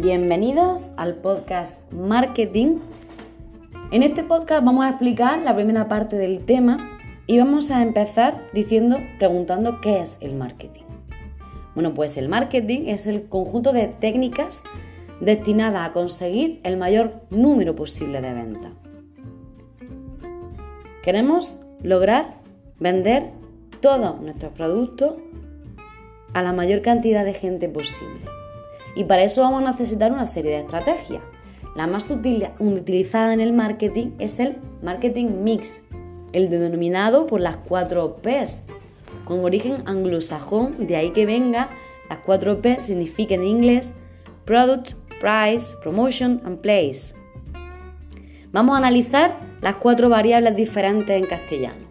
Bienvenidos al podcast Marketing. En este podcast vamos a explicar la primera parte del tema y vamos a empezar diciendo, preguntando qué es el marketing. Bueno, pues el marketing es el conjunto de técnicas destinadas a conseguir el mayor número posible de ventas. Queremos lograr vender todos nuestros productos a la mayor cantidad de gente posible. Y para eso vamos a necesitar una serie de estrategias. La más utilizada en el marketing es el marketing mix, el denominado por las 4 P's, con origen anglosajón, de ahí que venga, las 4 P significan en inglés Product, Price, Promotion and Place. Vamos a analizar las cuatro variables diferentes en castellano.